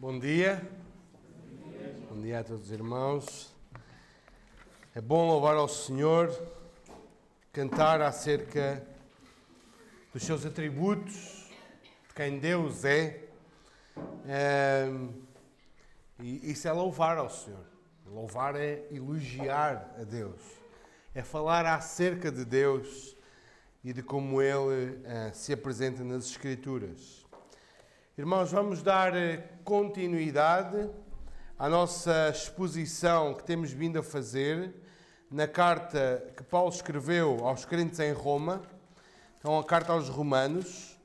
Bom dia. Bom dia a todos os irmãos. É bom louvar ao Senhor, cantar acerca dos seus atributos, de quem Deus é. é e isso é louvar ao Senhor. Louvar é elogiar a Deus, é falar acerca de Deus e de como Ele é, se apresenta nas Escrituras. Irmãos, vamos dar eh, continuidade à nossa exposição que temos vindo a fazer na carta que Paulo escreveu aos crentes em Roma, então a carta aos Romanos,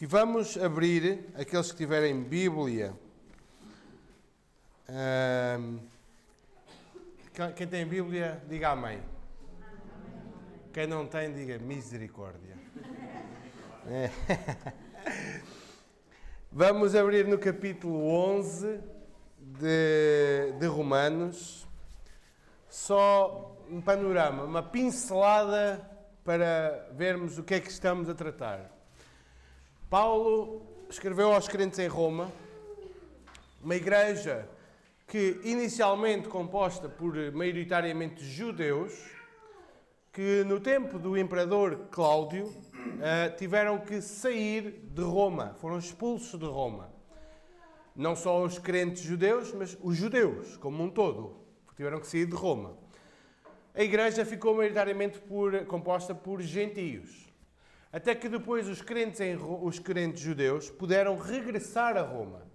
e vamos abrir, aqueles que tiverem Bíblia. quem tem Bíblia, diga amém. Quem não tem, diga misericórdia. É. Vamos abrir no capítulo 11 de, de Romanos. Só um panorama, uma pincelada para vermos o que é que estamos a tratar. Paulo escreveu aos crentes em Roma, uma igreja que inicialmente composta por maioritariamente judeus, que no tempo do imperador Cláudio uh, tiveram que sair de Roma, foram expulsos de Roma. Não só os crentes judeus, mas os judeus como um todo tiveram que sair de Roma. A igreja ficou maioritariamente por, composta por gentios. Até que depois os crentes, em, os crentes judeus puderam regressar a Roma.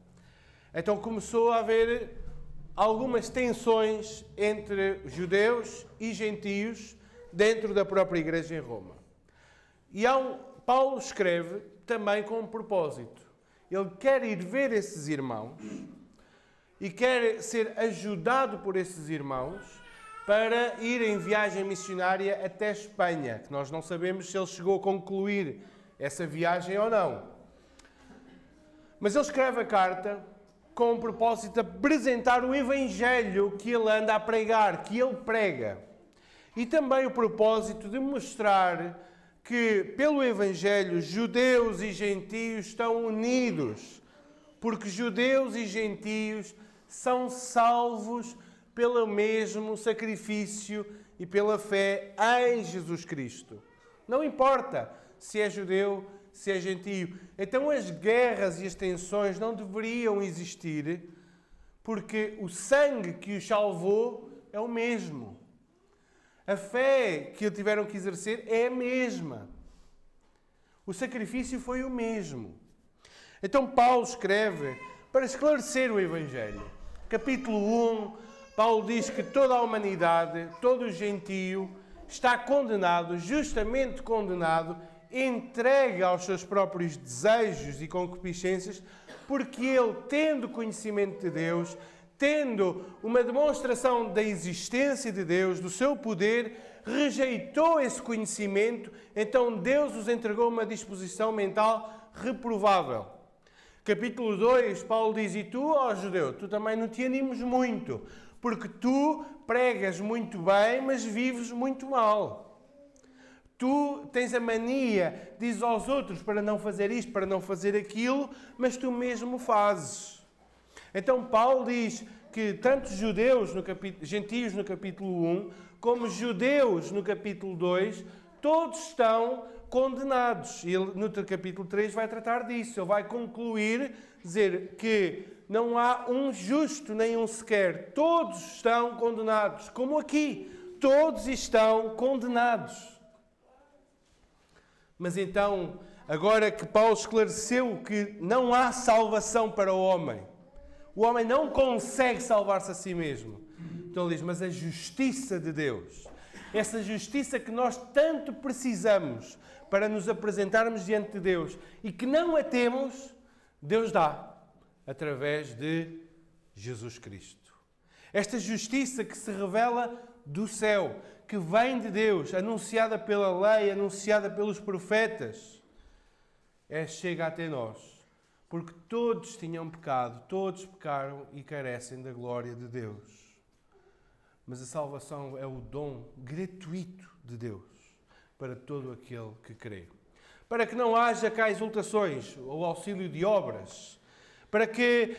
Então começou a haver algumas tensões entre judeus e gentios dentro da própria igreja em Roma. E um, Paulo escreve também com um propósito. Ele quer ir ver esses irmãos e quer ser ajudado por esses irmãos para ir em viagem missionária até Espanha, que nós não sabemos se ele chegou a concluir essa viagem ou não. Mas ele escreve a carta com o propósito de apresentar o evangelho que ele anda a pregar, que ele prega. E também o propósito de mostrar que, pelo Evangelho, judeus e gentios estão unidos, porque judeus e gentios são salvos pelo mesmo sacrifício e pela fé em Jesus Cristo. Não importa se é judeu, se é gentio. Então as guerras e as tensões não deveriam existir, porque o sangue que os salvou é o mesmo. A fé que tiveram que exercer é a mesma. O sacrifício foi o mesmo. Então Paulo escreve para esclarecer o Evangelho. Capítulo 1, Paulo diz que toda a humanidade, todo o gentio, está condenado, justamente condenado, entregue aos seus próprios desejos e concupiscências, porque ele, tendo conhecimento de Deus, tendo uma demonstração da existência de Deus, do seu poder, rejeitou esse conhecimento, então Deus os entregou uma disposição mental reprovável. Capítulo 2, Paulo diz: E tu, ó judeu, tu também não te animes muito, porque tu pregas muito bem, mas vives muito mal. Tu tens a mania, diz aos outros para não fazer isto, para não fazer aquilo, mas tu mesmo fazes. Então Paulo diz que tanto judeus, no capítulo, gentios no capítulo 1, como judeus no capítulo 2, todos estão condenados. E ele, no capítulo 3, vai tratar disso. Ele vai concluir, dizer que não há um justo nem um sequer. Todos estão condenados. Como aqui, todos estão condenados. Mas então, agora que Paulo esclareceu que não há salvação para o homem, o homem não consegue salvar-se a si mesmo. Então ele diz: Mas a justiça de Deus, essa justiça que nós tanto precisamos para nos apresentarmos diante de Deus e que não a temos, Deus dá através de Jesus Cristo. Esta justiça que se revela do céu, que vem de Deus, anunciada pela lei, anunciada pelos profetas, é chega até nós porque todos tinham pecado, todos pecaram e carecem da glória de Deus. Mas a salvação é o dom gratuito de Deus para todo aquele que crê. Para que não haja cá exultações ou auxílio de obras, para que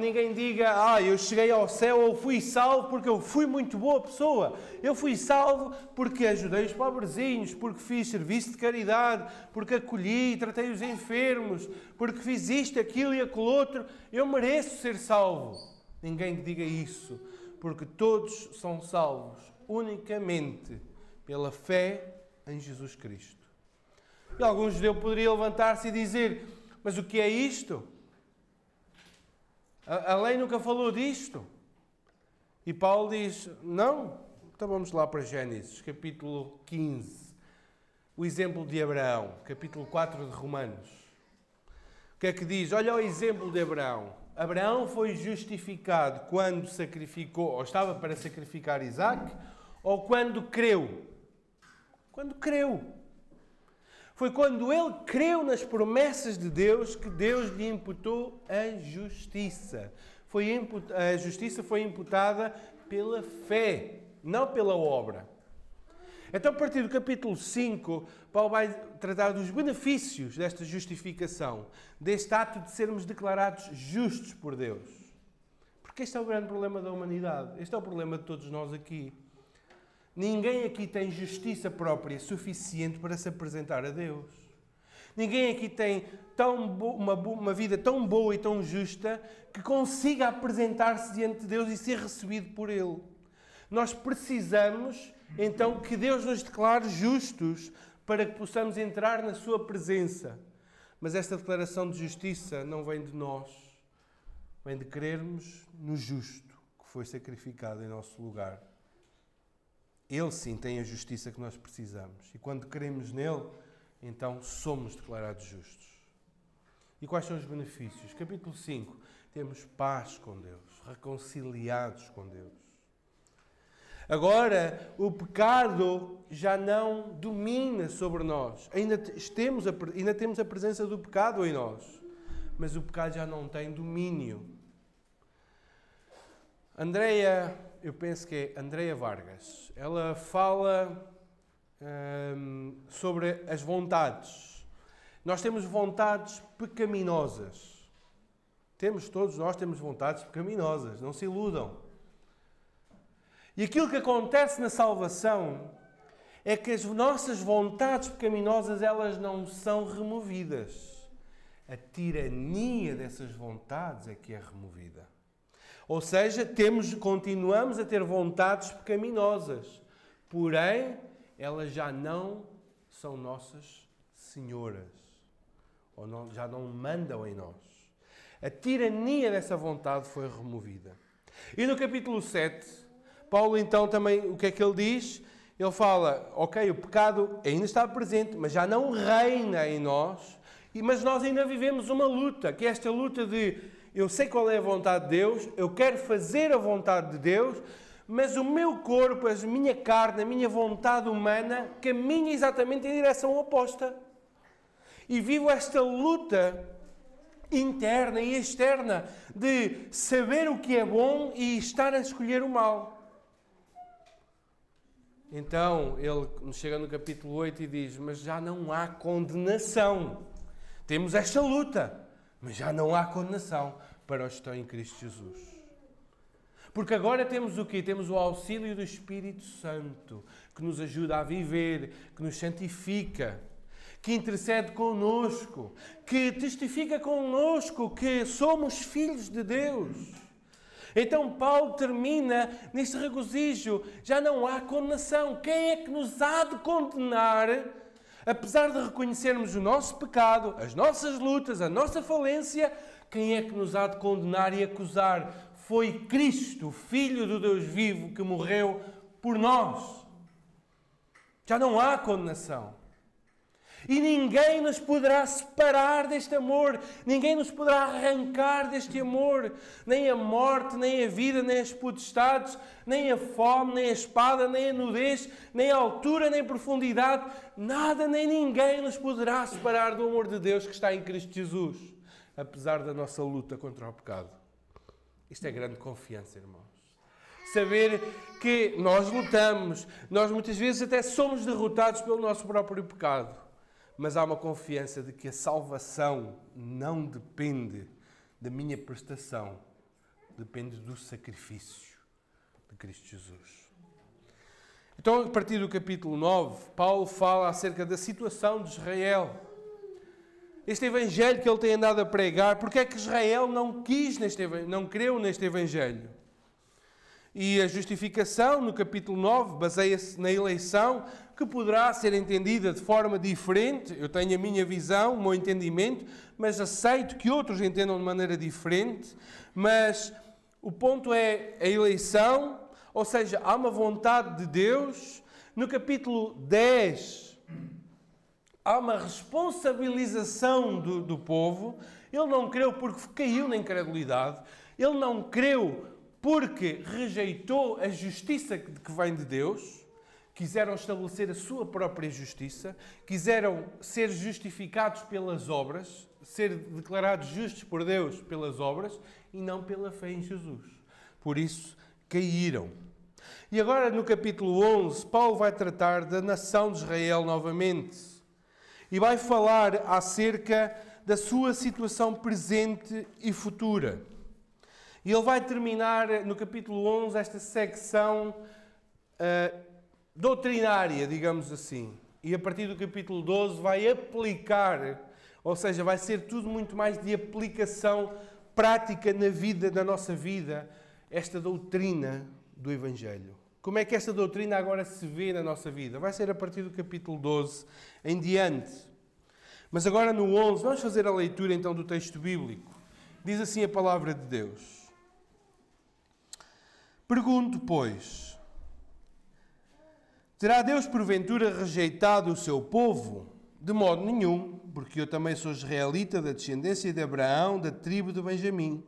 ninguém diga, ah, eu cheguei ao céu ou fui salvo porque eu fui muito boa pessoa. Eu fui salvo porque ajudei os pobrezinhos, porque fiz serviço de caridade, porque acolhi e tratei os enfermos, porque fiz isto, aquilo e aquilo outro. Eu mereço ser salvo. Ninguém diga isso, porque todos são salvos unicamente pela fé em Jesus Cristo. E algum judeu poderia levantar-se e dizer: Mas o que é isto? A, a lei nunca falou disto. E Paulo diz: Não. Então vamos lá para Gênesis, capítulo 15. O exemplo de Abraão, capítulo 4 de Romanos. O que é que diz? Olha o exemplo de Abraão. Abraão foi justificado quando sacrificou, ou estava para sacrificar Isaac, ou quando creu. Quando creu. Foi quando ele creu nas promessas de Deus que Deus lhe imputou a justiça. Foi a justiça foi imputada pela fé, não pela obra. Então, a partir do capítulo 5, Paulo vai tratar dos benefícios desta justificação, deste ato de sermos declarados justos por Deus. Porque este é o grande problema da humanidade. Este é o problema de todos nós aqui. Ninguém aqui tem justiça própria suficiente para se apresentar a Deus. Ninguém aqui tem tão uma, uma vida tão boa e tão justa que consiga apresentar-se diante de Deus e ser recebido por Ele. Nós precisamos então que Deus nos declare justos para que possamos entrar na Sua presença. Mas esta declaração de justiça não vem de nós, vem de crermos no justo que foi sacrificado em nosso lugar. Ele sim tem a justiça que nós precisamos. E quando cremos nele, então somos declarados justos. E quais são os benefícios? Capítulo 5. Temos paz com Deus, reconciliados com Deus. Agora, o pecado já não domina sobre nós. Ainda temos, a, ainda temos a presença do pecado em nós, mas o pecado já não tem domínio. Andreia eu penso que é Andreia Vargas. Ela fala hum, sobre as vontades. Nós temos vontades pecaminosas. Temos, todos nós temos vontades pecaminosas, não se iludam. E aquilo que acontece na salvação é que as nossas vontades pecaminosas elas não são removidas. A tirania dessas vontades é que é removida. Ou seja, temos, continuamos a ter vontades pecaminosas, porém, elas já não são nossas senhoras, ou não, já não mandam em nós. A tirania dessa vontade foi removida. E no capítulo 7, Paulo então também, o que é que ele diz? Ele fala, ok, o pecado ainda está presente, mas já não reina em nós, mas nós ainda vivemos uma luta, que é esta luta de eu sei qual é a vontade de Deus, eu quero fazer a vontade de Deus, mas o meu corpo, a minha carne, a minha vontade humana caminha exatamente em direção oposta. E vivo esta luta interna e externa de saber o que é bom e estar a escolher o mal. Então ele chega no capítulo 8 e diz: Mas já não há condenação. Temos esta luta mas já não há condenação para os que estão em Cristo Jesus. Porque agora temos o quê? Temos o auxílio do Espírito Santo, que nos ajuda a viver, que nos santifica, que intercede conosco, que testifica conosco que somos filhos de Deus. Então Paulo termina neste regozijo: já não há condenação. Quem é que nos há de condenar? Apesar de reconhecermos o nosso pecado, as nossas lutas, a nossa falência, quem é que nos há de condenar e acusar? Foi Cristo, Filho do Deus vivo, que morreu por nós. Já não há condenação. E ninguém nos poderá separar deste amor, ninguém nos poderá arrancar deste amor, nem a morte, nem a vida, nem as potestades, nem a fome, nem a espada, nem a nudez, nem a altura, nem a profundidade, nada nem ninguém nos poderá separar do amor de Deus que está em Cristo Jesus, apesar da nossa luta contra o pecado. Isto é grande confiança, irmãos. Saber que nós lutamos, nós muitas vezes até somos derrotados pelo nosso próprio pecado mas há uma confiança de que a salvação não depende da minha prestação, depende do sacrifício de Cristo Jesus. Então, a partir do capítulo 9, Paulo fala acerca da situação de Israel. Este evangelho que ele tem andado a pregar, porque é que Israel não quis neste não creu neste evangelho? E a justificação no capítulo 9 baseia-se na eleição, que poderá ser entendida de forma diferente. Eu tenho a minha visão, o meu entendimento, mas aceito que outros entendam de maneira diferente. Mas o ponto é a eleição, ou seja, há uma vontade de Deus. No capítulo 10, há uma responsabilização do, do povo. Ele não creu porque caiu na incredulidade. Ele não creu porque rejeitou a justiça que vem de Deus. Quiseram estabelecer a sua própria justiça, quiseram ser justificados pelas obras, ser declarados justos por Deus pelas obras e não pela fé em Jesus. Por isso caíram. E agora, no capítulo 11, Paulo vai tratar da nação de Israel novamente e vai falar acerca da sua situação presente e futura. E ele vai terminar no capítulo 11 esta secção uh, doutrinária, digamos assim. E a partir do capítulo 12 vai aplicar, ou seja, vai ser tudo muito mais de aplicação prática na vida, na nossa vida, esta doutrina do Evangelho. Como é que esta doutrina agora se vê na nossa vida? Vai ser a partir do capítulo 12 em diante. Mas agora no 11, vamos fazer a leitura então do texto bíblico. Diz assim a palavra de Deus. Pergunto, pois, terá Deus porventura rejeitado o seu povo? De modo nenhum, porque eu também sou israelita da descendência de Abraão, da tribo de Benjamim.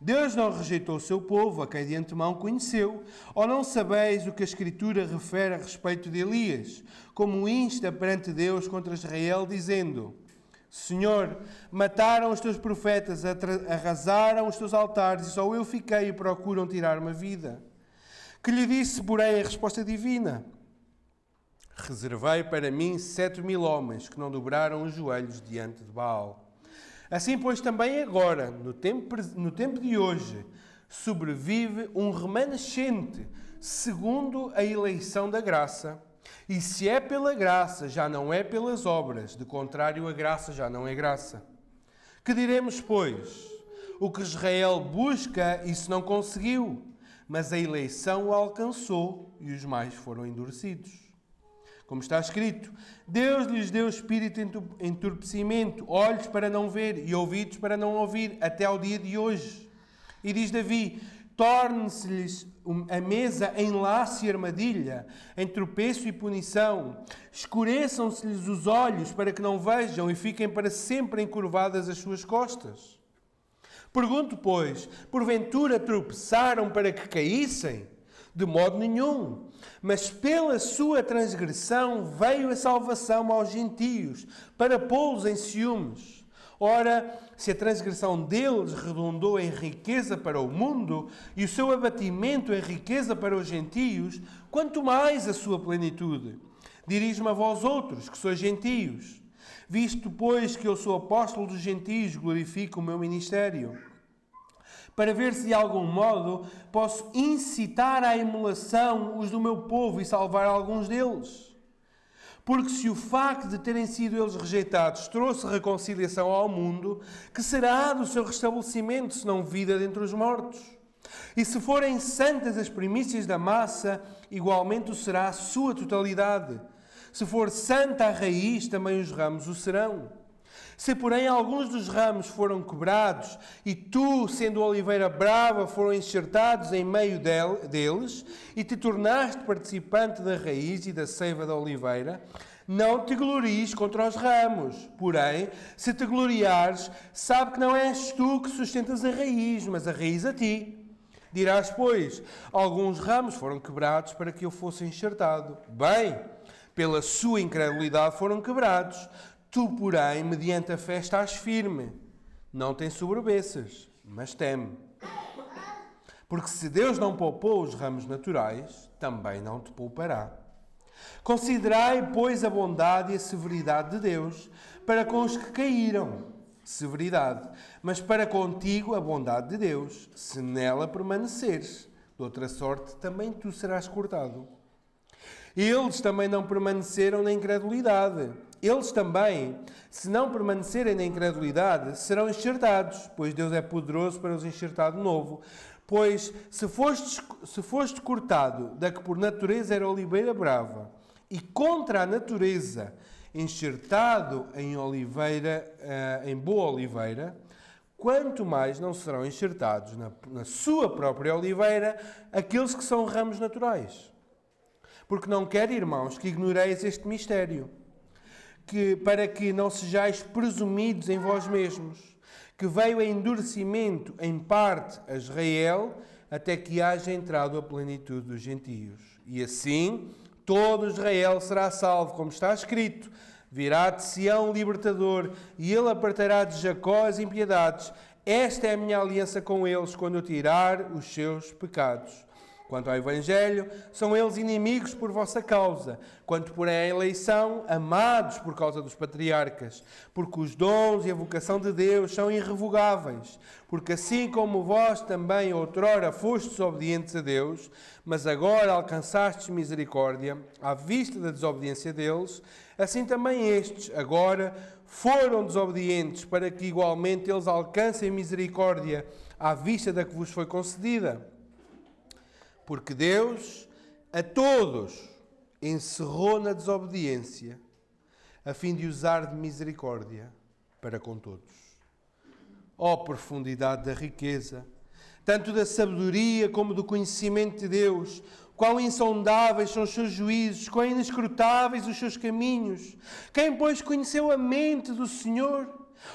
Deus não rejeitou o seu povo, a quem de antemão conheceu. Ou não sabeis o que a Escritura refere a respeito de Elias, como insta perante Deus contra Israel, dizendo: Senhor, mataram os teus profetas, arrasaram os teus altares, e só eu fiquei e procuram tirar-me a vida. Que lhe disse, porém, a resposta divina: Reservei para mim sete mil homens que não dobraram os joelhos diante de Baal. Assim, pois, também agora, no tempo, no tempo de hoje, sobrevive um remanescente segundo a eleição da graça. E se é pela graça, já não é pelas obras, de contrário, a graça já não é graça. Que diremos, pois? O que Israel busca, isso não conseguiu, mas a eleição o alcançou e os mais foram endurecidos. Como está escrito, Deus lhes deu espírito entorpecimento, olhos para não ver e ouvidos para não ouvir, até ao dia de hoje. E diz Davi: torne-se-lhes a mesa em laço e armadilha, em tropeço e punição. Escureçam-se-lhes os olhos para que não vejam e fiquem para sempre encurvadas as suas costas. Pergunto, pois, porventura tropeçaram para que caíssem? De modo nenhum. Mas pela sua transgressão veio a salvação aos gentios, para pô-los em ciúmes. Ora, se a transgressão deles redundou em riqueza para o mundo e o seu abatimento em riqueza para os gentios, quanto mais a sua plenitude. Dirijo-me a vós outros, que sois gentios. Visto, pois, que eu sou apóstolo dos gentios, glorifico o meu ministério para ver se de algum modo posso incitar à emulação os do meu povo e salvar alguns deles. Porque se o facto de terem sido eles rejeitados trouxe reconciliação ao mundo, que será do seu restabelecimento, se não vida dentre os mortos? E se forem santas as primícias da massa, igualmente o será a sua totalidade. Se for santa a raiz, também os ramos o serão. Se, porém, alguns dos ramos foram quebrados e tu, sendo oliveira brava, foram enxertados em meio deles e te tornaste participante da raiz e da seiva da oliveira, não te glories contra os ramos. Porém, se te gloriares, sabe que não és tu que sustentas a raiz, mas a raiz a ti. Dirás, pois, alguns ramos foram quebrados para que eu fosse enxertado. Bem, pela sua incredulidade foram quebrados. Tu, porém, mediante a fé estás firme. Não tens sobrebeças, mas teme. Porque se Deus não poupou os ramos naturais, também não te poupará. Considerai, pois, a bondade e a severidade de Deus para com os que caíram, severidade, mas para contigo a bondade de Deus, se nela permaneceres. De outra sorte, também tu serás cortado. Eles também não permaneceram na incredulidade. Eles também, se não permanecerem na incredulidade, serão enxertados, pois Deus é poderoso para os enxertar de novo. Pois se foste, se foste cortado da que por natureza era oliveira brava, e contra a natureza enxertado em oliveira, eh, em boa oliveira, quanto mais não serão enxertados na, na sua própria oliveira aqueles que são ramos naturais. Porque não quero, irmãos, que ignoreis este mistério, que para que não sejais presumidos em vós mesmos, que veio a endurecimento em parte a Israel, até que haja entrado a plenitude dos gentios. E assim todo Israel será salvo, como está escrito: Virá de Sião libertador, e ele apartará de Jacó as impiedades. Esta é a minha aliança com eles quando eu tirar os seus pecados. Quanto ao Evangelho, são eles inimigos por vossa causa. Quanto, porém, à eleição, amados por causa dos patriarcas. Porque os dons e a vocação de Deus são irrevogáveis. Porque assim como vós também outrora fostes obedientes a Deus, mas agora alcançastes misericórdia à vista da desobediência deles, assim também estes, agora, foram desobedientes para que igualmente eles alcancem misericórdia à vista da que vos foi concedida. Porque Deus a todos encerrou na desobediência, a fim de usar de misericórdia para com todos. Ó oh, profundidade da riqueza, tanto da sabedoria como do conhecimento de Deus, quão insondáveis são os seus juízos, quão inescrutáveis os seus caminhos. Quem, pois, conheceu a mente do Senhor?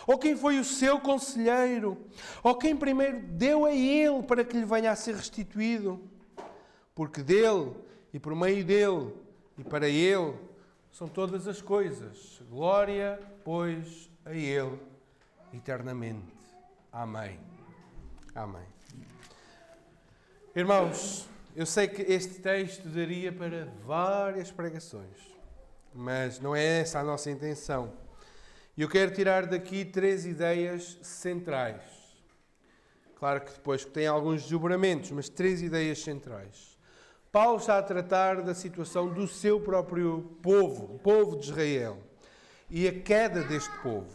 Ou quem foi o seu conselheiro? Ou quem primeiro deu a ele para que lhe venha a ser restituído? Porque dele e por meio dele e para ele são todas as coisas. Glória, pois, a ele eternamente. Amém. Amém. Irmãos, eu sei que este texto daria para várias pregações, mas não é essa a nossa intenção. E eu quero tirar daqui três ideias centrais. Claro que depois tem alguns desdobramentos, mas três ideias centrais. Paulo está a tratar da situação do seu próprio povo, o povo de Israel, e a queda deste povo.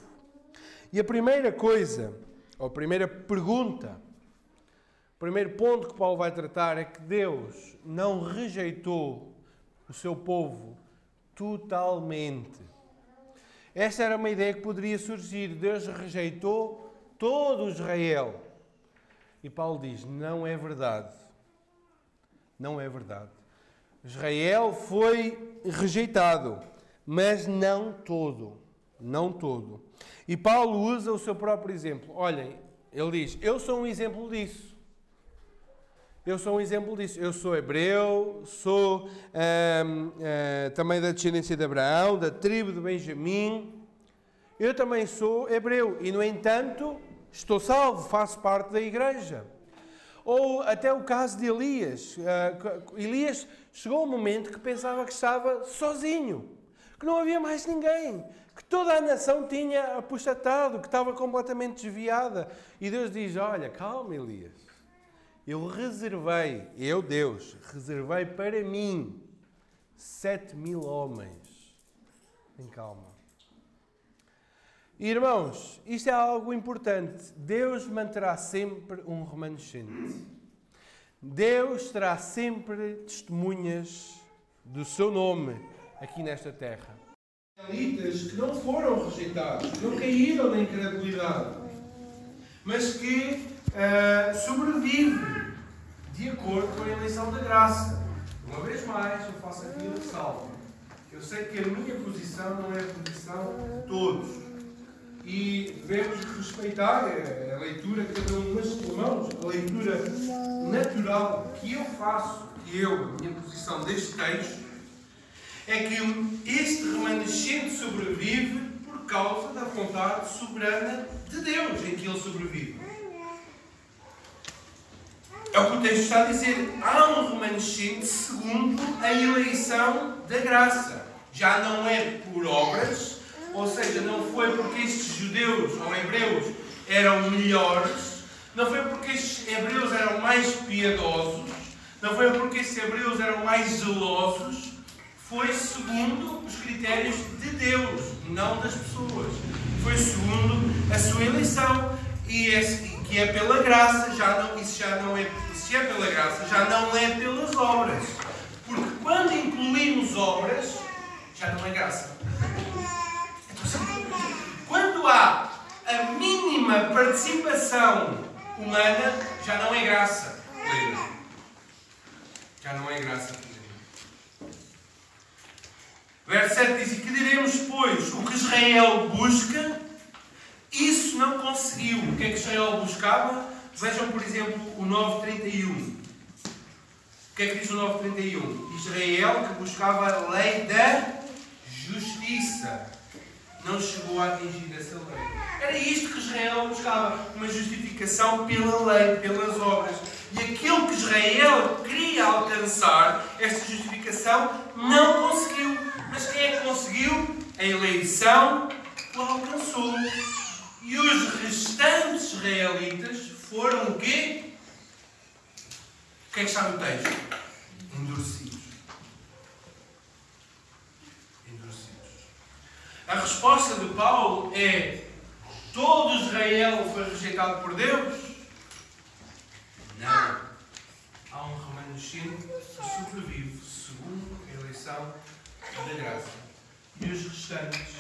E a primeira coisa, ou a primeira pergunta, o primeiro ponto que Paulo vai tratar é que Deus não rejeitou o seu povo totalmente. Esta era uma ideia que poderia surgir. Deus rejeitou todo Israel. E Paulo diz: não é verdade. Não é verdade. Israel foi rejeitado, mas não todo. Não todo. E Paulo usa o seu próprio exemplo. Olhem, ele diz: Eu sou um exemplo disso. Eu sou um exemplo disso. Eu sou hebreu, sou hum, hum, também da descendência de Abraão, da tribo de Benjamim. Eu também sou hebreu e, no entanto, estou salvo, faço parte da igreja. Ou até o caso de Elias. Uh, Elias chegou um momento que pensava que estava sozinho, que não havia mais ninguém, que toda a nação tinha apostatado, que estava completamente desviada. E Deus diz: Olha, calma, Elias. Eu reservei, eu, Deus, reservei para mim sete mil homens. Em calma. Irmãos, isto é algo importante. Deus manterá sempre um remanescente. Deus terá sempre testemunhas do seu nome aqui nesta terra. Israelitas que não foram rejeitados, que não caíram na incredulidade, mas que uh, sobrevivem de acordo com a eleição da graça. Uma vez mais, eu faço aqui a ressalva. Eu sei que a minha posição não é a posição de todos e devemos respeitar a leitura que cada um, mas irmãos, a leitura natural que eu faço, que eu, a minha posição deste texto, é que este remanescente sobrevive por causa da vontade soberana de Deus em que ele sobrevive. É o que o texto está a dizer. Há um remanescente segundo a eleição da graça. Já não é por obras, ou seja, não foi porque estes judeus ou hebreus eram melhores, não foi porque estes hebreus eram mais piedosos, não foi porque estes hebreus eram mais zelosos, foi segundo os critérios de Deus, não das pessoas. Foi segundo a sua eleição e esse, que é pela graça, já não, isso já não é, se é pela graça, já não é pelas obras. Porque quando incluímos obras, já não é graça. Quando há a mínima participação humana, já não é graça Já não é graça Verso 7 diz: E que diremos, pois, o que Israel busca, isso não conseguiu. O que é que Israel buscava? Vejam, por exemplo, o 931. O que é que diz o 931? Israel que buscava a lei da justiça. Não chegou a atingir essa lei. Era isto que Israel buscava: uma justificação pela lei, pelas obras. E aquilo que Israel queria alcançar, esta justificação, não conseguiu. Mas quem é que conseguiu? A eleição o alcançou. E os restantes israelitas foram o quê? O que é que está no texto? Endurecidos. A resposta de Paulo é: todo Israel foi rejeitado por Deus? Não. Há um remanescente que sobrevive segundo a eleição da graça. E os restantes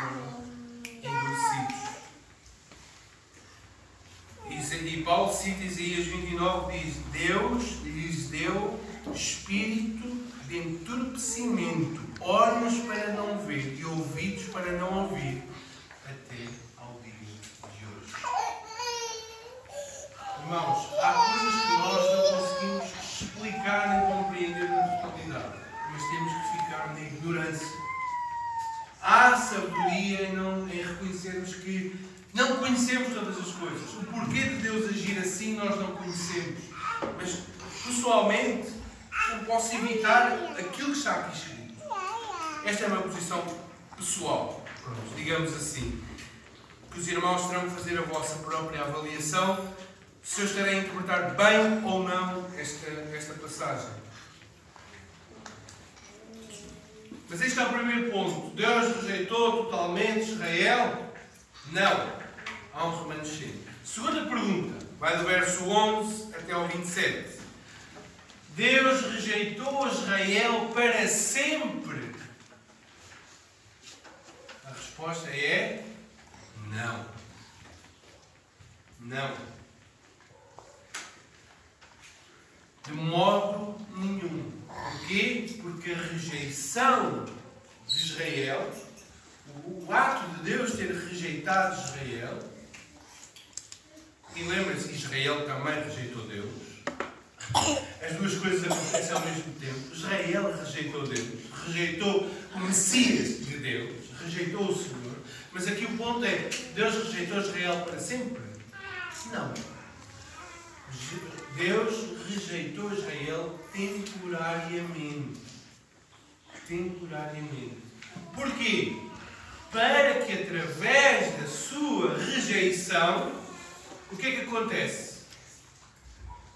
foram endurecidos. E Paulo cita Isaías 29, diz: Deus lhes deu espírito de entorpecimento, olhos para não ver e ouvidos para não ouvir, até ao dia de hoje. Irmãos, há coisas que nós não conseguimos explicar nem compreender na totalidade, mas temos que ficar na ignorância. Há sabedoria em, não, em reconhecermos que não conhecemos todas as coisas. O porquê de Deus agir assim nós não conhecemos. Mas, pessoalmente, não posso evitar aquilo que está aqui escrito. Esta é uma posição pessoal, digamos assim. Que os irmãos terão que fazer a vossa própria avaliação se eu estarei a interpretar bem ou não esta, esta passagem. Mas este é o primeiro ponto. Deus rejeitou totalmente Israel? Não há um remanescente. Segunda pergunta, vai do verso 11 até ao 27. Deus rejeitou Israel para sempre? A resposta é não. Não. De modo nenhum. Porquê? Porque a rejeição de Israel, o ato de Deus ter rejeitado Israel, e lembrem-se, Israel também rejeitou Deus. As duas coisas acontecem ao mesmo tempo. Israel rejeitou Deus, rejeitou o Messias de Deus, rejeitou o Senhor. Mas aqui o ponto é: Deus rejeitou Israel para sempre? Não. Deus rejeitou Israel temporariamente. Temporariamente. Porquê? Para que através da sua rejeição o que é que acontece?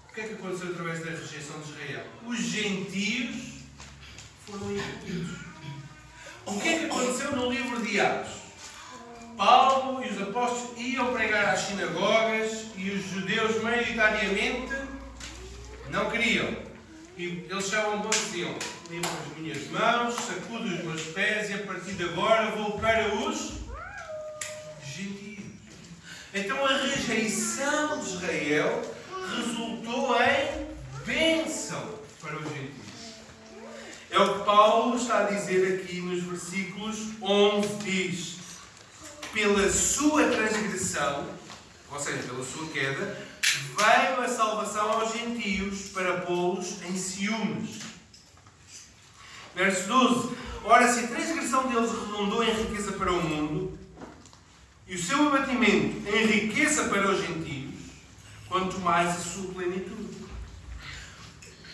O que é que aconteceu através da rejeição de Israel? Os gentios foram incluídos. O que é que aconteceu no livro de Atos? Paulo e os apóstolos iam pregar às sinagogas e os judeus, maioritariamente, não queriam. E eles chamam para diziam: Limpo as minhas mãos, sacudo os meus pés e a partir de agora vou para os gentios. Então a rejeição de Israel resultou em bênção para os gentios. É o que Paulo está a dizer aqui nos versículos 11: diz: Pela sua transgressão, ou seja, pela sua queda, veio a salvação aos gentios para pô-los em ciúmes. Verso 12: Ora, se a transgressão deles redundou em riqueza para o mundo, e o seu abatimento em riqueza para os gentios, quanto mais a sua plenitude.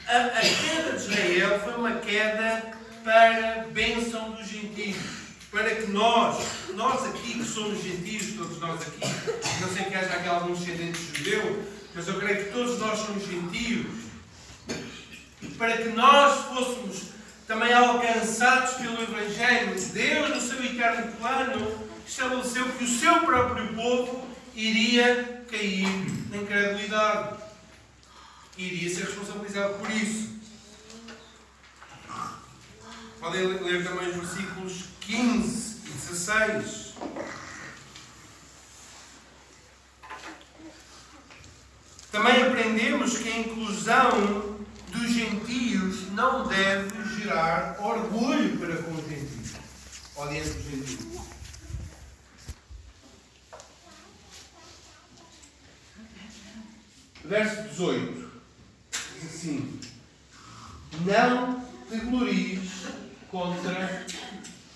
A, a queda de Israel foi uma queda para a bênção dos gentios. para que nós, nós aqui que somos gentios, todos nós aqui, não sei que haja aqui algum descendente judeu, mas eu creio que todos nós somos gentios, para que nós fôssemos também alcançados pelo Evangelho, Deus, no seu eterno plano, estabeleceu que o seu próprio povo iria cair na incredulidade. Iria ser responsabilizado por isso. Podem ler também os versículos 15 e 16. Também aprendemos que a inclusão dos gentios não deve gerar orgulho para com os gentios. Ou diante dos gentios. Verso 18 diz assim: Não te glories contra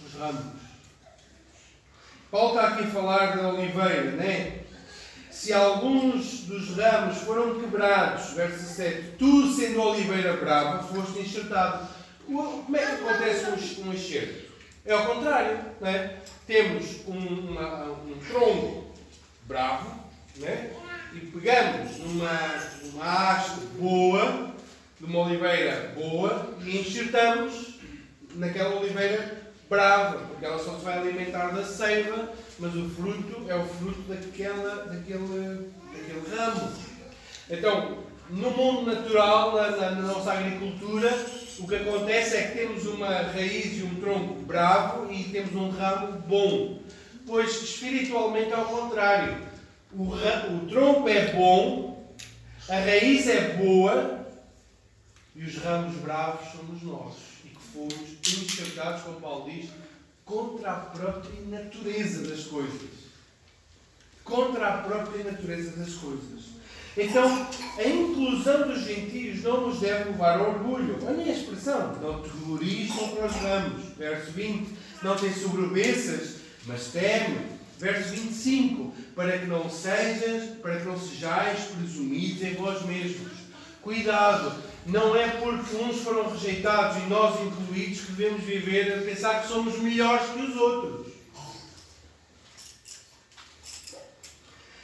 os ramos. Paulo está aqui a falar da oliveira, né? Se alguns dos ramos foram quebrados, verso 7, tu sendo oliveira brava, foste enxertado. Como é que acontece um enxerto? É ao contrário, né? Temos um, uma, um tronco bravo, né? E pegamos numa, numa haste boa, de uma oliveira boa, e enxertamos naquela oliveira brava, porque ela só se vai alimentar da seiva, mas o fruto é o fruto daquela, daquele, daquele ramo. Então, no mundo natural, na, na, nossa agricultura, o que acontece é que temos uma raiz e um tronco bravo e temos um ramo bom. Pois espiritualmente ao contrário. O, o tronco é bom, a raiz é boa e os ramos bravos somos nós e que fomos enxergados, como Paulo diz, contra a própria natureza das coisas. Contra a própria natureza das coisas. Então, a inclusão dos gentios não nos deve levar ao orgulho. Olha a expressão. Não te glories contra os ramos. Verso 20. Não tem sobrevessas, mas teme. Verso 25. Para que não sejas, para que não sejais presumidos em vós mesmos. Cuidado. Não é porque uns foram rejeitados e nós incluídos que devemos viver a pensar que somos melhores que os outros.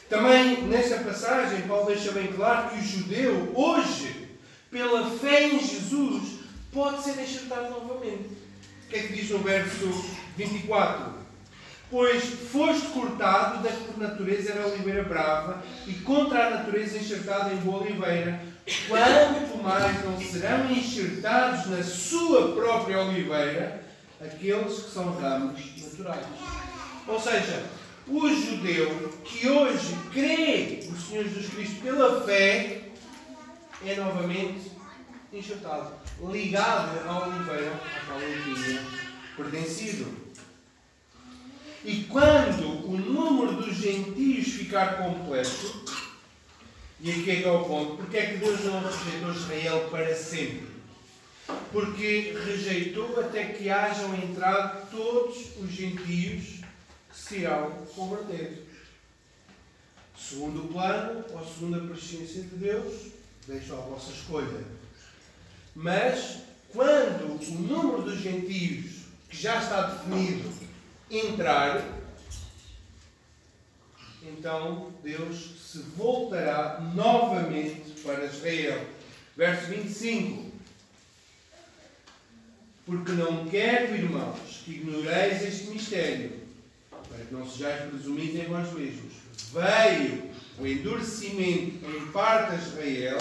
Também nesta passagem, Paulo deixa bem claro que o judeu, hoje, pela fé em Jesus, pode ser enxertado novamente. O que é que diz no verso 24? Pois foste cortado da que por natureza era oliveira brava, e contra a natureza enxertada em boa oliveira, quanto mais não serão enxertados na sua própria oliveira aqueles que são ramos naturais. Ou seja, o judeu que hoje crê no Senhor Jesus Cristo pela fé é novamente enxertado, ligado à oliveira a qual ele tinha pertencido. E quando o número dos gentios ficar completo, e aqui é que é o ponto, porque é que Deus não rejeitou Israel para sempre? Porque rejeitou até que hajam entrado todos os gentios se irão converter. Segundo o plano ou segundo a presciência de Deus, deixo a vossa escolha. Mas, quando o número dos gentios que já está definido entrar, então Deus se voltará novamente para Israel. Verso 25. Porque não quero, irmãos, que ignoreis este mistério para que não sejais presumidos em vós mesmos. Veio o endurecimento em parte a Israel,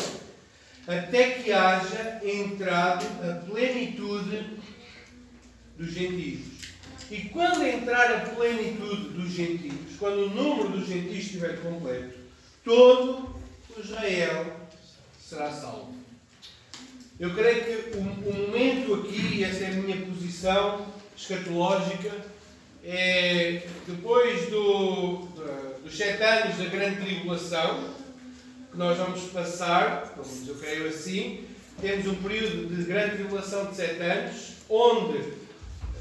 até que haja entrado a plenitude dos gentios. E quando entrar a plenitude dos gentios, quando o número dos gentios estiver completo, todo Israel será salvo. Eu creio que o, momento aqui, essa é a minha posição escatológica, é, depois do, dos sete anos da grande tribulação, que nós vamos passar, eu creio assim, temos um período de grande tribulação de sete anos, onde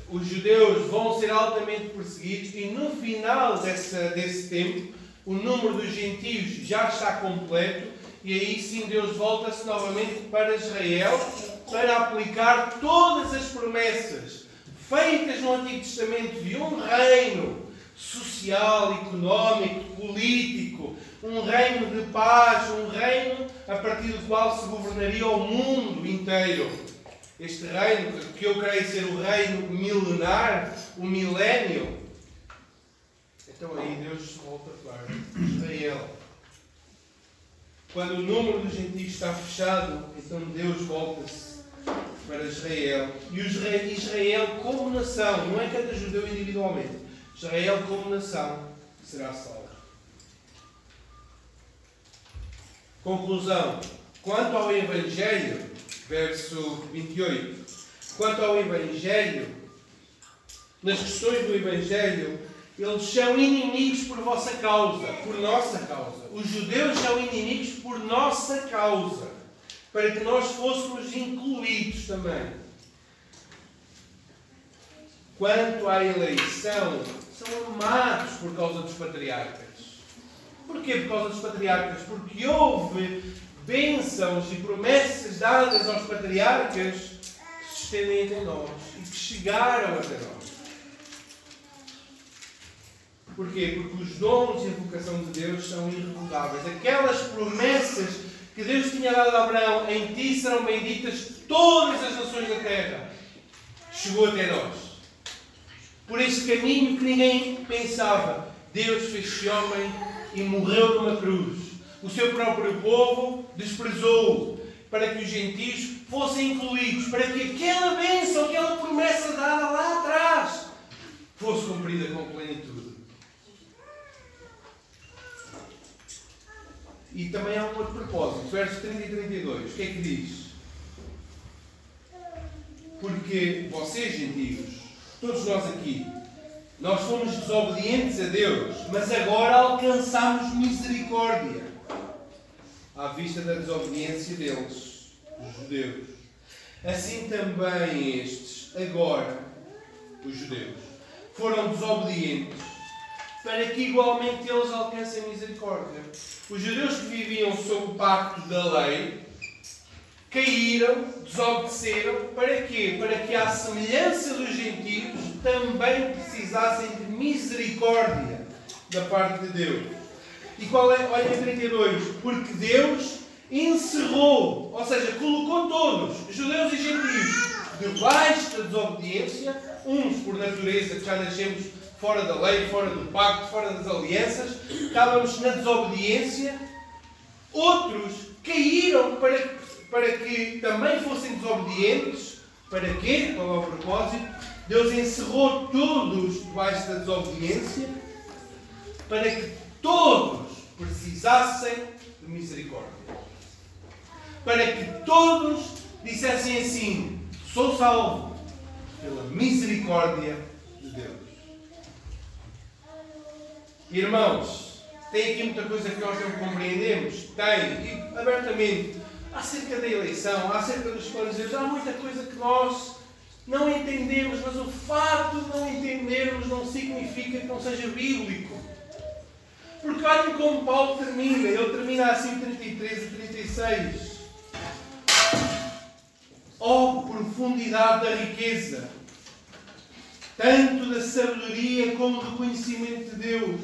os judeus vão ser altamente perseguidos e no final desse, desse tempo o número dos gentios já está completo e aí sim Deus volta-se novamente para Israel para aplicar todas as promessas feitas no Antigo Testamento de um reino social, económico, político, um reino de paz, um reino a partir do qual se governaria o mundo inteiro. Este reino, que eu creio ser o reino milenar, o milénio. Então aí Deus volta para Israel. Quando o número dos gentios está fechado, então Deus volta-se para Israel. E Israel como nação, não é cada judeu individualmente, Israel como nação será salvo. Conclusão. Quanto ao Evangelho, verso 28. Quanto ao Evangelho, nas questões do Evangelho, eles são inimigos por vossa causa, por nossa causa. Os judeus são inimigos por nossa causa, para que nós fôssemos incluídos também. Quanto à eleição, são amados por causa dos patriarcas. Porquê por causa dos patriarcas? Porque houve bênçãos e promessas dadas aos patriarcas que se estendem até nós e que chegaram até nós. Porquê? Porque os dons e a vocação de Deus são irrevogáveis. Aquelas promessas que Deus tinha dado a Abraão, em ti serão benditas todas as nações da terra, chegou até nós. Por este caminho que ninguém pensava, Deus fez-se homem e morreu numa cruz. O seu próprio povo desprezou para que os gentios fossem incluídos, para que aquela bênção, aquela promessa dada lá atrás, fosse cumprida com plenitude. E também há um outro propósito, versos 30 e 32. O que é que diz? Porque vocês, gentios, todos nós aqui, nós fomos desobedientes a Deus, mas agora alcançamos misericórdia à vista da desobediência deles, os judeus. Assim também estes, agora, os judeus, foram desobedientes para que igualmente eles alcancem misericórdia. Os judeus que viviam sob o pacto da lei caíram, desobedeceram, para quê? Para que, à semelhança dos gentios, também precisassem de misericórdia da parte de Deus. E qual é? Olha em 32. Porque Deus encerrou, ou seja, colocou todos, judeus e gentios, debaixo da desobediência, uns por natureza, que já nascemos fora da lei, fora do pacto, fora das alianças, estávamos na desobediência, outros caíram para, para que também fossem desobedientes. Para quê? Qual é o propósito? Deus encerrou todos debaixo da desobediência para que todos precisassem de misericórdia. Para que todos dissessem assim: sou salvo pela misericórdia de Deus. Irmãos, tem aqui muita coisa que nós não compreendemos? Tem, e abertamente, acerca da eleição, acerca dos planos de Deus, há muita coisa que nós não entendemos, mas o facto de não entendermos não significa que não seja bíblico. Porque olhem como Paulo termina, ele termina assim 33 a 36. Oh, profundidade da riqueza, tanto da sabedoria como do conhecimento de Deus.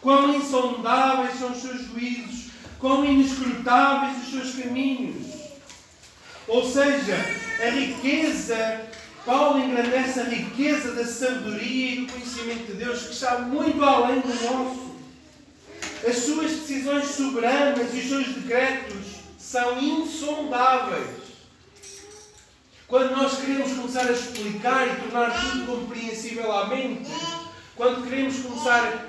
Quão insondáveis são os seus juízos, quão inescrutáveis os seus caminhos. Ou seja, a riqueza, Paulo engrandece a riqueza da sabedoria e do conhecimento de Deus, que está muito além do nosso. As suas decisões soberanas e os seus decretos são insondáveis. Quando nós queremos começar a explicar e tornar tudo compreensível à mente, quando queremos começar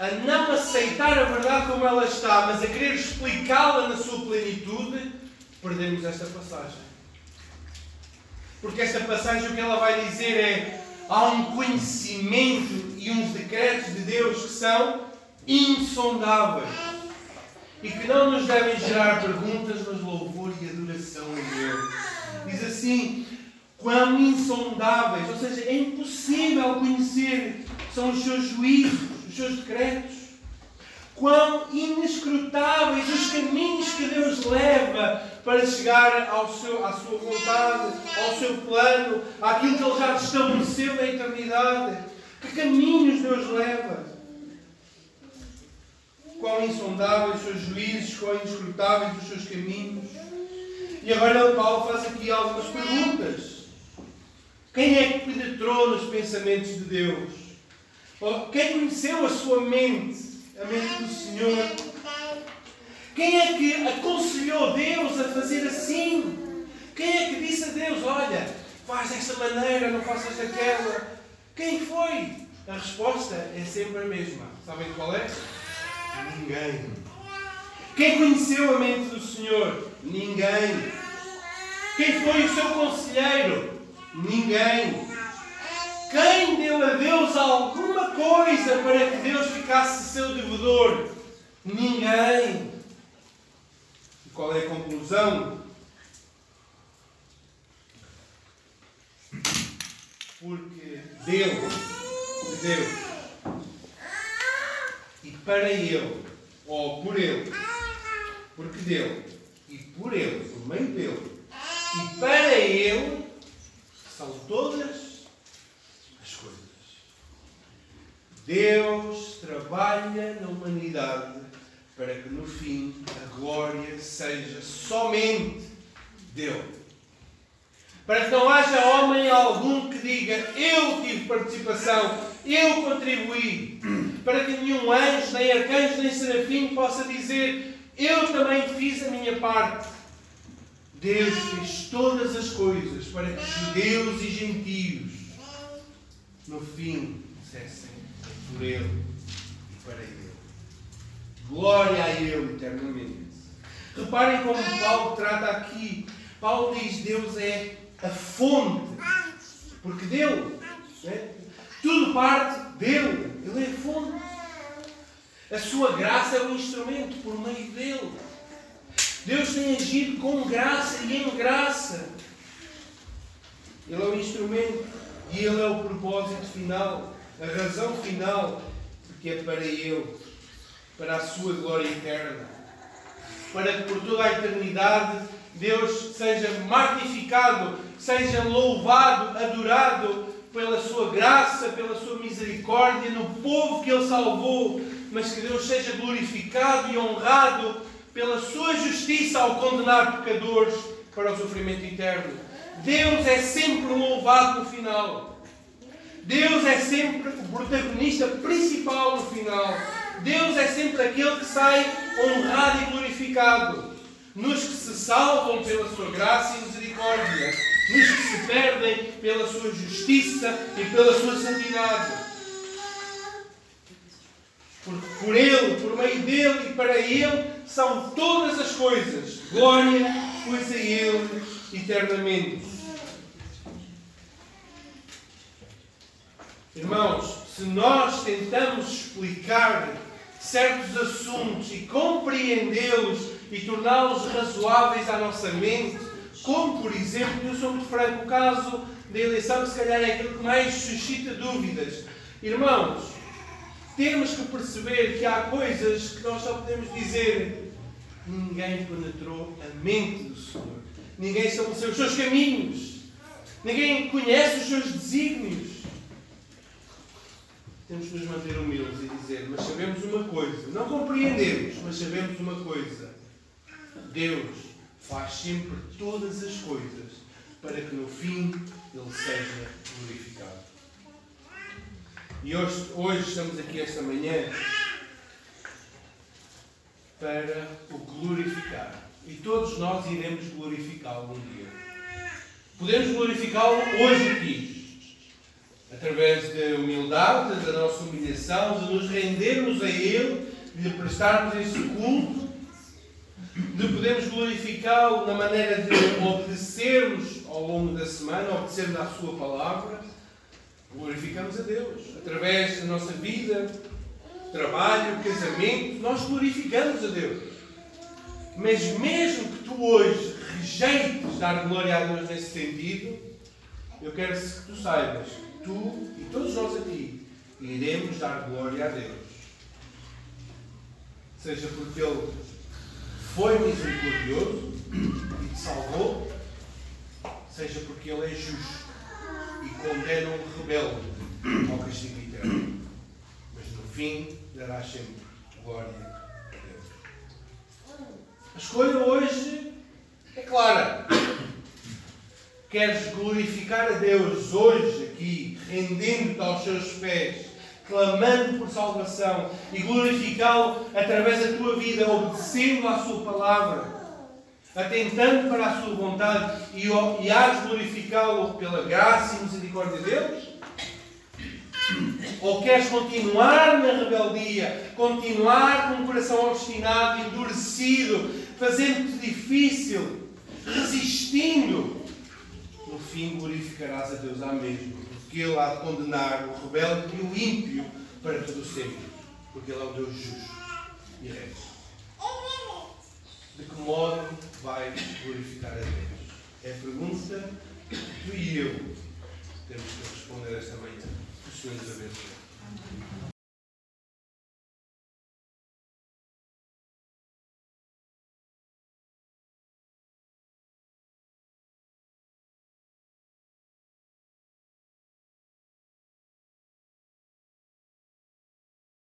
a não aceitar a verdade como ela está, mas a querer explicá-la na sua plenitude, perdemos esta passagem. Porque esta passagem o que ela vai dizer é há um conhecimento e uns decretos de Deus que são insondáveis e que não nos devem gerar perguntas, mas louvor e adoração a Deus. Diz assim: quão insondáveis, ou seja, é impossível conhecer, são os seus juízos, os seus decretos. quão inescrutáveis os caminhos que Deus leva para chegar ao seu, à sua vontade, ao seu plano, àquilo que Ele já estabeleceu na eternidade. Que caminhos Deus leva? Quão insondáveis os seus juízos, quão inescrutáveis os seus caminhos. E agora Paulo faz aqui algumas perguntas. Quem é que penetrou nos pensamentos de Deus? Quem conheceu a sua mente? a mente do Senhor. Quem é que aconselhou Deus a fazer assim? Quem é que disse a Deus: Olha, faz desta maneira, não faças daquela? Quem foi? A resposta é sempre a mesma. Sabem qual é? Ninguém. Quem conheceu a mente do Senhor? Ninguém. Quem foi o seu conselheiro? Ninguém. Quem deu a Deus alguma coisa para que Deus ficasse seu devedor? Ninguém. Qual é a conclusão? Porque dele, de Deus, e para Ele, ou por Ele, porque dele, e por Ele, por meio dele, e para Ele, são todas Deus trabalha na humanidade para que no fim a glória seja somente dele. Para que não haja homem algum que diga eu tive participação, eu contribuí. Para que nenhum anjo, nem arcanjo, nem serafim possa dizer eu também fiz a minha parte. Deus fez todas as coisas para que judeus e gentios no fim dissessem por Ele e para Ele. Glória a Ele eternamente. Reparem como Paulo trata aqui. Paulo diz: Deus é a fonte. Porque dele. Né? Tudo parte dele. Ele é a fonte. A sua graça é o instrumento por meio dele. Deus tem agido com graça e em graça. Ele é o instrumento e ele é o propósito final a razão final, porque é para Ele, para a sua glória eterna, para que por toda a eternidade Deus seja magnificado, seja louvado, adorado pela sua graça, pela sua misericórdia no povo que Ele salvou, mas que Deus seja glorificado e honrado pela sua justiça ao condenar pecadores para o sofrimento eterno. Deus é sempre louvado no final. Deus é sempre o protagonista principal no final. Deus é sempre aquele que sai honrado e glorificado. Nos que se salvam pela sua graça e misericórdia, nos que se perdem pela sua justiça e pela sua santidade. Porque por Ele, por meio dele e para Ele são todas as coisas. Glória, pois a Ele eternamente. Irmãos, se nós tentamos explicar certos assuntos e compreendê-los e torná-los razoáveis à nossa mente, como por exemplo, eu sou muito franco, o caso da eleição, se calhar é aquilo que mais suscita dúvidas. Irmãos, temos que perceber que há coisas que nós só podemos dizer: ninguém penetrou a mente do Senhor, ninguém estabeleceu os seus caminhos, ninguém conhece os seus desígnios temos que nos manter humildes e dizer: Mas sabemos uma coisa, não compreendemos, mas sabemos uma coisa. Deus faz sempre todas as coisas para que no fim Ele seja glorificado. E hoje, hoje estamos aqui esta manhã para o glorificar. E todos nós iremos glorificá-lo um dia. Podemos glorificá-lo hoje aqui através da humildade, da nossa humilhação, de nos rendermos a Ele, de prestarmos esse culto, de podermos glorificá-lo na maneira de obedecermos ao longo da semana, obedecermos à Sua palavra. Glorificamos a Deus. Através da nossa vida, trabalho, casamento, nós glorificamos a Deus. Mas mesmo que tu hoje rejeites dar glória a Deus nesse sentido, eu quero que tu saibas tu e todos nós aqui iremos dar glória a Deus. seja porque Ele foi misericordioso e te salvou, seja porque Ele é justo e condena um rebelde ao castigo eterno. Mas no fim dará sempre glória a Deus. A escolha hoje é clara. Queres glorificar a Deus hoje, aqui, rendendo-te aos seus pés, clamando por salvação e glorificá-lo através da tua vida, obedecendo à Sua palavra, atentando para a Sua vontade e, e hás glorificá-lo pela graça e misericórdia de Deus? Ou queres continuar na rebeldia, continuar com o coração obstinado, endurecido, fazendo-te difícil, resistindo? No fim glorificarás a Deus à mesma, porque Ele há de condenar o rebelde e o ímpio para todo sempre, porque Ele é o Deus justo e reto. De que modo vai glorificar a Deus? É a pergunta que tu e eu temos que responder esta manhã. O Senhor nos abençoe.